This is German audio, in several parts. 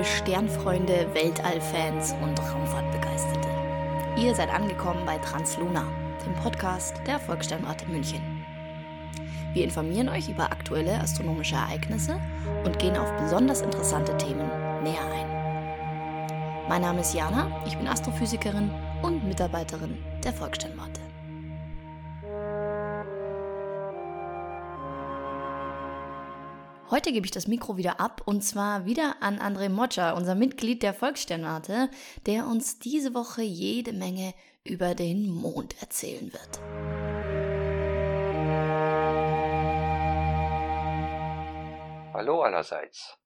Liebe Sternfreunde, Weltallfans und Raumfahrtbegeisterte. Ihr seid angekommen bei Transluna, dem Podcast der Volkssternwarte München. Wir informieren euch über aktuelle astronomische Ereignisse und gehen auf besonders interessante Themen näher ein. Mein Name ist Jana, ich bin Astrophysikerin und Mitarbeiterin der Volkssternwarte. Heute gebe ich das Mikro wieder ab und zwar wieder an André Moccia, unser Mitglied der Volkssternwarte, der uns diese Woche jede Menge über den Mond erzählen wird. Hallo allerseits.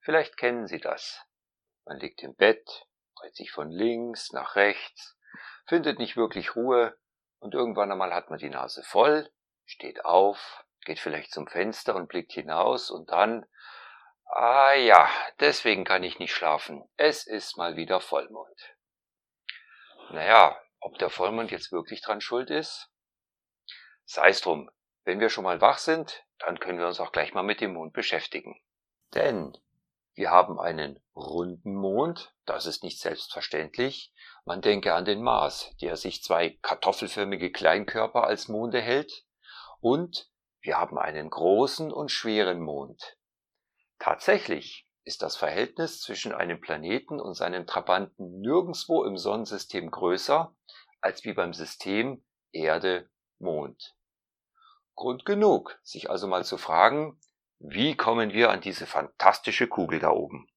Vielleicht kennen Sie das. Man liegt im Bett, dreht sich von links nach rechts, findet nicht wirklich Ruhe und irgendwann einmal hat man die Nase voll, steht auf, geht vielleicht zum Fenster und blickt hinaus und dann, ah ja, deswegen kann ich nicht schlafen. Es ist mal wieder Vollmond. Naja, ob der Vollmond jetzt wirklich dran schuld ist? Sei es drum, wenn wir schon mal wach sind, dann können wir uns auch gleich mal mit dem Mond beschäftigen. Denn wir haben einen runden Mond, das ist nicht selbstverständlich. Man denke an den Mars, der sich zwei kartoffelförmige Kleinkörper als Monde hält. Und wir haben einen großen und schweren Mond. Tatsächlich ist das Verhältnis zwischen einem Planeten und seinem Trabanten nirgendswo im Sonnensystem größer als wie beim System Erde-Mond. Grund genug, sich also mal zu fragen, wie kommen wir an diese fantastische Kugel da oben?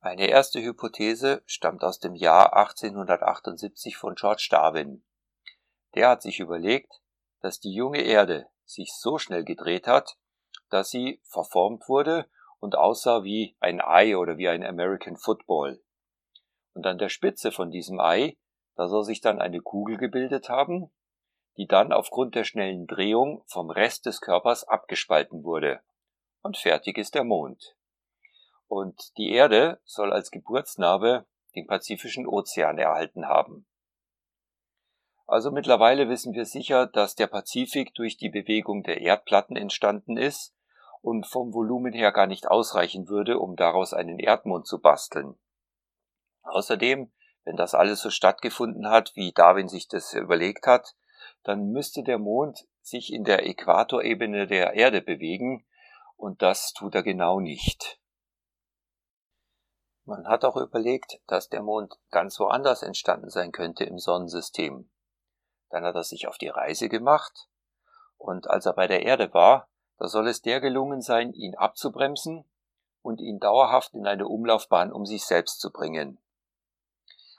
Eine erste Hypothese stammt aus dem Jahr 1878 von George Darwin. Der hat sich überlegt, dass die junge Erde sich so schnell gedreht hat, dass sie verformt wurde und aussah wie ein Ei oder wie ein American Football. Und an der Spitze von diesem Ei, da soll sich dann eine Kugel gebildet haben, die dann aufgrund der schnellen Drehung vom Rest des Körpers abgespalten wurde. Und fertig ist der Mond. Und die Erde soll als Geburtsnarbe den Pazifischen Ozean erhalten haben. Also mittlerweile wissen wir sicher, dass der Pazifik durch die Bewegung der Erdplatten entstanden ist und vom Volumen her gar nicht ausreichen würde, um daraus einen Erdmond zu basteln. Außerdem, wenn das alles so stattgefunden hat, wie Darwin sich das überlegt hat, dann müsste der Mond sich in der Äquatorebene der Erde bewegen, und das tut er genau nicht. Man hat auch überlegt, dass der Mond ganz woanders entstanden sein könnte im Sonnensystem. Dann hat er sich auf die Reise gemacht, und als er bei der Erde war, da soll es der gelungen sein, ihn abzubremsen und ihn dauerhaft in eine Umlaufbahn um sich selbst zu bringen.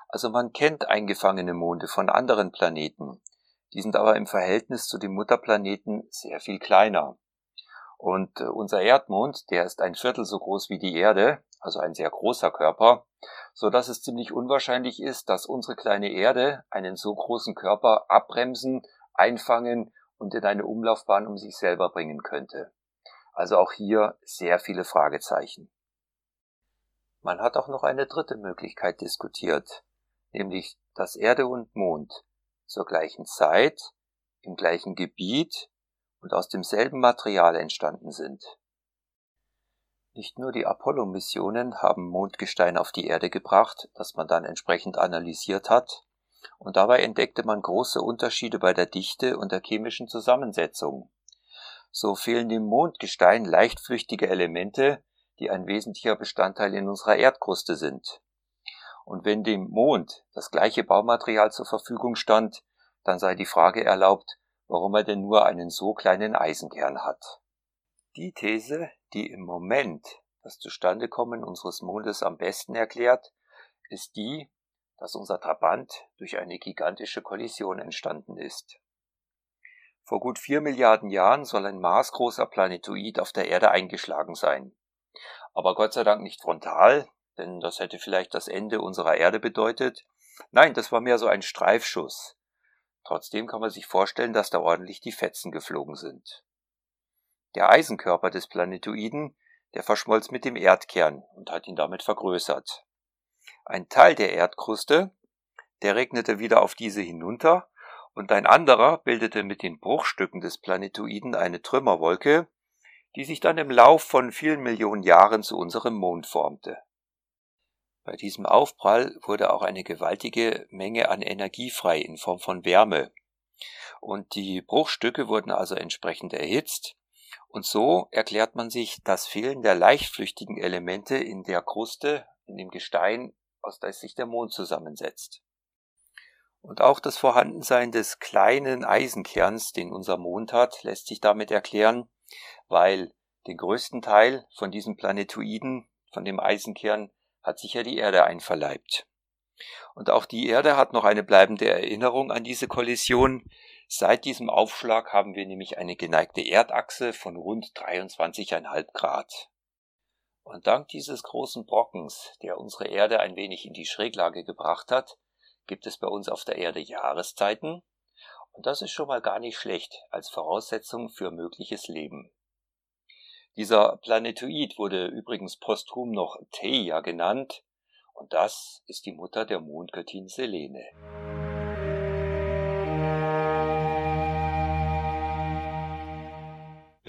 Also man kennt eingefangene Monde von anderen Planeten, die sind aber im Verhältnis zu dem Mutterplaneten sehr viel kleiner. Und äh, unser Erdmond, der ist ein Viertel so groß wie die Erde, also ein sehr großer Körper, so dass es ziemlich unwahrscheinlich ist, dass unsere kleine Erde einen so großen Körper abbremsen, einfangen und in eine Umlaufbahn um sich selber bringen könnte. Also auch hier sehr viele Fragezeichen. Man hat auch noch eine dritte Möglichkeit diskutiert, nämlich dass Erde und Mond zur gleichen Zeit, im gleichen Gebiet und aus demselben Material entstanden sind. Nicht nur die Apollo-Missionen haben Mondgestein auf die Erde gebracht, das man dann entsprechend analysiert hat, und dabei entdeckte man große Unterschiede bei der Dichte und der chemischen Zusammensetzung. So fehlen dem Mondgestein leichtflüchtige Elemente, die ein wesentlicher Bestandteil in unserer Erdkruste sind. Und wenn dem Mond das gleiche Baumaterial zur Verfügung stand, dann sei die Frage erlaubt, warum er denn nur einen so kleinen Eisenkern hat. Die These, die im Moment das Zustandekommen unseres Mondes am besten erklärt, ist die, dass unser Trabant durch eine gigantische Kollision entstanden ist. Vor gut vier Milliarden Jahren soll ein maßgroßer Planetoid auf der Erde eingeschlagen sein. Aber Gott sei Dank nicht frontal, denn das hätte vielleicht das Ende unserer Erde bedeutet. Nein, das war mehr so ein Streifschuss. Trotzdem kann man sich vorstellen, dass da ordentlich die Fetzen geflogen sind. Der Eisenkörper des Planetoiden, der verschmolz mit dem Erdkern und hat ihn damit vergrößert. Ein Teil der Erdkruste, der regnete wieder auf diese hinunter und ein anderer bildete mit den Bruchstücken des Planetoiden eine Trümmerwolke, die sich dann im Lauf von vielen Millionen Jahren zu unserem Mond formte. Bei diesem Aufprall wurde auch eine gewaltige Menge an Energie frei in Form von Wärme. Und die Bruchstücke wurden also entsprechend erhitzt. Und so erklärt man sich das Fehlen der leichtflüchtigen Elemente in der Kruste, in dem Gestein, aus der sich der Mond zusammensetzt. Und auch das Vorhandensein des kleinen Eisenkerns, den unser Mond hat, lässt sich damit erklären, weil den größten Teil von diesem Planetoiden, von dem Eisenkern, hat sich ja die Erde einverleibt. Und auch die Erde hat noch eine bleibende Erinnerung an diese Kollision. Seit diesem Aufschlag haben wir nämlich eine geneigte Erdachse von rund 23,5 Grad. Und dank dieses großen Brockens, der unsere Erde ein wenig in die Schräglage gebracht hat, gibt es bei uns auf der Erde Jahreszeiten, und das ist schon mal gar nicht schlecht als Voraussetzung für mögliches Leben. Dieser Planetoid wurde übrigens posthum noch Theia genannt, und das ist die Mutter der Mondgöttin Selene.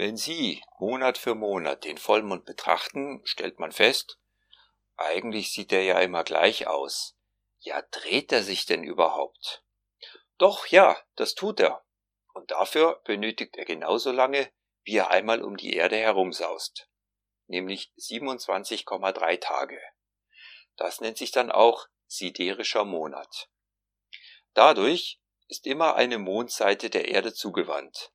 Wenn Sie Monat für Monat den Vollmond betrachten, stellt man fest, eigentlich sieht er ja immer gleich aus. Ja, dreht er sich denn überhaupt? Doch, ja, das tut er. Und dafür benötigt er genauso lange, wie er einmal um die Erde herumsaust, nämlich 27,3 Tage. Das nennt sich dann auch siderischer Monat. Dadurch ist immer eine Mondseite der Erde zugewandt.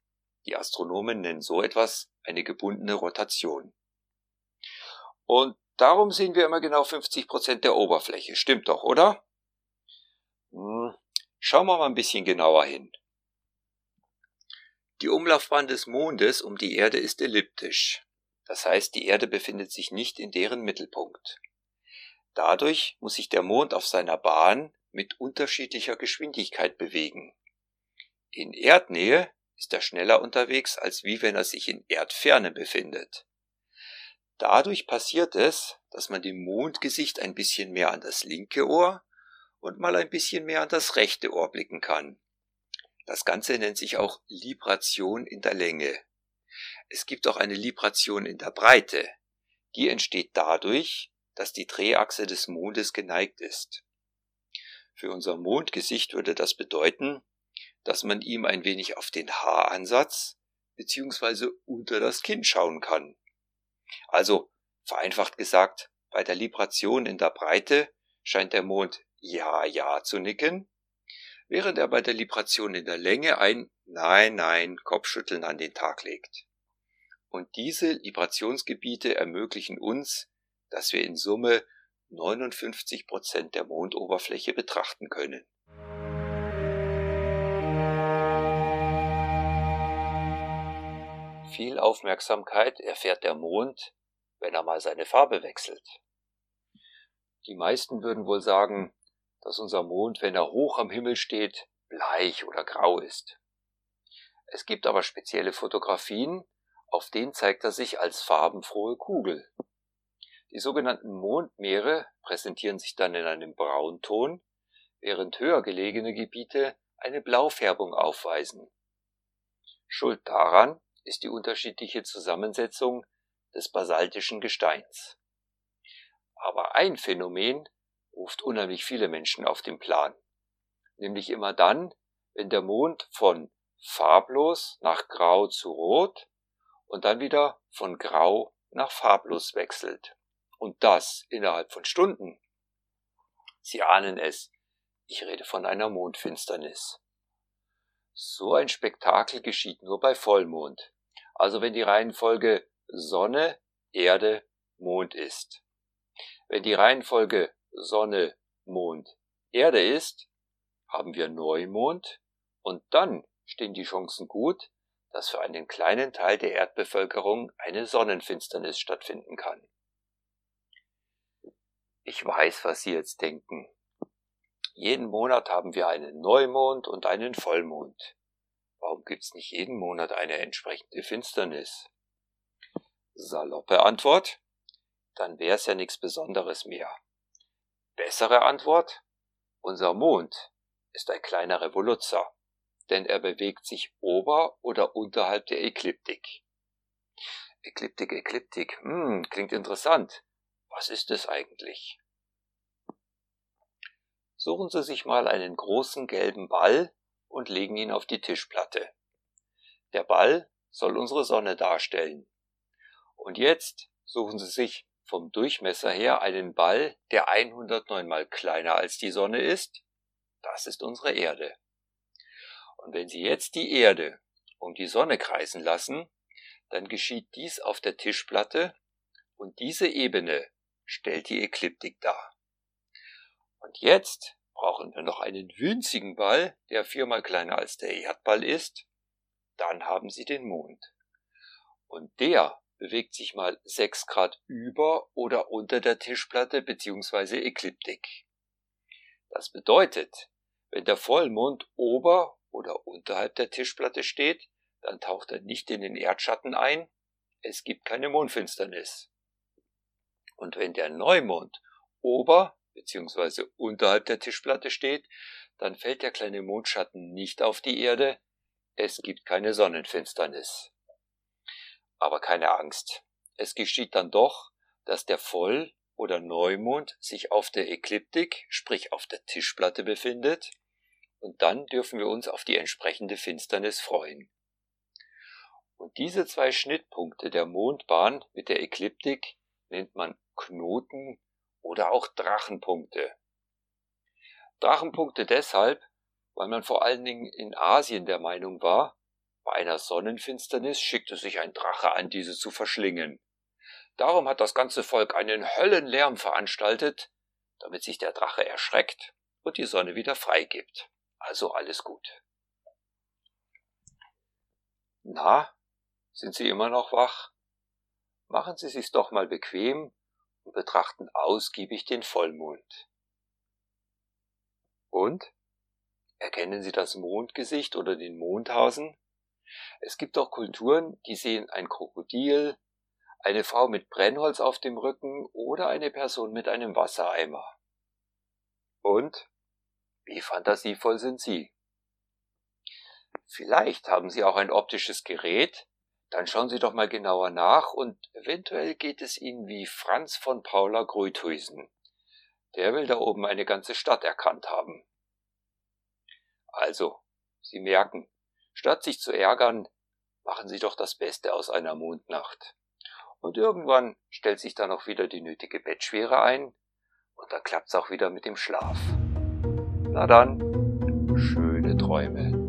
Die Astronomen nennen so etwas eine gebundene Rotation. Und darum sehen wir immer genau 50 Prozent der Oberfläche. Stimmt doch, oder? Hm, schauen wir mal ein bisschen genauer hin. Die Umlaufbahn des Mondes um die Erde ist elliptisch. Das heißt, die Erde befindet sich nicht in deren Mittelpunkt. Dadurch muss sich der Mond auf seiner Bahn mit unterschiedlicher Geschwindigkeit bewegen. In Erdnähe ist er schneller unterwegs, als wie wenn er sich in Erdferne befindet. Dadurch passiert es, dass man dem Mondgesicht ein bisschen mehr an das linke Ohr und mal ein bisschen mehr an das rechte Ohr blicken kann. Das Ganze nennt sich auch Libration in der Länge. Es gibt auch eine Libration in der Breite. Die entsteht dadurch, dass die Drehachse des Mondes geneigt ist. Für unser Mondgesicht würde das bedeuten, dass man ihm ein wenig auf den Haaransatz bzw. unter das Kinn schauen kann. Also, vereinfacht gesagt, bei der Libration in der Breite scheint der Mond ja, ja zu nicken, während er bei der Libration in der Länge ein Nein, Nein Kopfschütteln an den Tag legt. Und diese Librationsgebiete ermöglichen uns, dass wir in Summe 59 Prozent der Mondoberfläche betrachten können. Viel Aufmerksamkeit erfährt der Mond, wenn er mal seine Farbe wechselt. Die meisten würden wohl sagen, dass unser Mond, wenn er hoch am Himmel steht, bleich oder grau ist. Es gibt aber spezielle Fotografien, auf denen zeigt er sich als farbenfrohe Kugel. Die sogenannten Mondmeere präsentieren sich dann in einem Braunton, während höher gelegene Gebiete eine Blaufärbung aufweisen. Schuld daran ist die unterschiedliche Zusammensetzung des basaltischen Gesteins. Aber ein Phänomen ruft unheimlich viele Menschen auf den Plan. Nämlich immer dann, wenn der Mond von farblos nach grau zu rot und dann wieder von grau nach farblos wechselt. Und das innerhalb von Stunden. Sie ahnen es, ich rede von einer Mondfinsternis. So ein Spektakel geschieht nur bei Vollmond, also wenn die Reihenfolge Sonne, Erde, Mond ist. Wenn die Reihenfolge Sonne, Mond, Erde ist, haben wir Neumond und dann stehen die Chancen gut, dass für einen kleinen Teil der Erdbevölkerung eine Sonnenfinsternis stattfinden kann. Ich weiß, was Sie jetzt denken. Jeden Monat haben wir einen Neumond und einen Vollmond. Warum gibt's nicht jeden Monat eine entsprechende Finsternis? Saloppe Antwort? Dann wär's ja nichts Besonderes mehr. Bessere Antwort? Unser Mond ist ein kleiner Revoluzzer, denn er bewegt sich ober oder unterhalb der Ekliptik. Ekliptik, Ekliptik. Hm, klingt interessant. Was ist es eigentlich? Suchen Sie sich mal einen großen gelben Ball und legen ihn auf die Tischplatte. Der Ball soll unsere Sonne darstellen. Und jetzt suchen Sie sich vom Durchmesser her einen Ball, der 109 mal kleiner als die Sonne ist. Das ist unsere Erde. Und wenn Sie jetzt die Erde um die Sonne kreisen lassen, dann geschieht dies auf der Tischplatte und diese Ebene stellt die Ekliptik dar. Und jetzt brauchen wir noch einen winzigen Ball, der viermal kleiner als der Erdball ist. Dann haben Sie den Mond. Und der bewegt sich mal 6 Grad über oder unter der Tischplatte bzw. Ekliptik. Das bedeutet, wenn der Vollmond ober oder unterhalb der Tischplatte steht, dann taucht er nicht in den Erdschatten ein, es gibt keine Mondfinsternis. Und wenn der Neumond ober bzw. unterhalb der Tischplatte steht, dann fällt der kleine Mondschatten nicht auf die Erde, es gibt keine Sonnenfinsternis. Aber keine Angst, es geschieht dann doch, dass der Voll- oder Neumond sich auf der Ekliptik, sprich auf der Tischplatte befindet, und dann dürfen wir uns auf die entsprechende Finsternis freuen. Und diese zwei Schnittpunkte der Mondbahn mit der Ekliptik nennt man Knoten oder auch Drachenpunkte. Drachenpunkte deshalb, weil man vor allen Dingen in Asien der Meinung war, bei einer Sonnenfinsternis schickte sich ein Drache an, diese zu verschlingen. Darum hat das ganze Volk einen Höllenlärm veranstaltet, damit sich der Drache erschreckt und die Sonne wieder freigibt. Also alles gut. Na, sind Sie immer noch wach? Machen Sie sich's doch mal bequem und betrachten ausgiebig den Vollmond. Und? Erkennen Sie das Mondgesicht oder den Mondhasen? Es gibt auch Kulturen, die sehen ein Krokodil, eine Frau mit Brennholz auf dem Rücken oder eine Person mit einem Wassereimer. Und? Wie fantasievoll sind Sie? Vielleicht haben Sie auch ein optisches Gerät, dann schauen Sie doch mal genauer nach und eventuell geht es Ihnen wie Franz von Paula Grüthuisen. Der will da oben eine ganze Stadt erkannt haben. Also, Sie merken, statt sich zu ärgern, machen Sie doch das Beste aus einer Mondnacht. Und irgendwann stellt sich dann auch wieder die nötige Bettschwere ein und dann klappt's auch wieder mit dem Schlaf. Na dann, schöne Träume.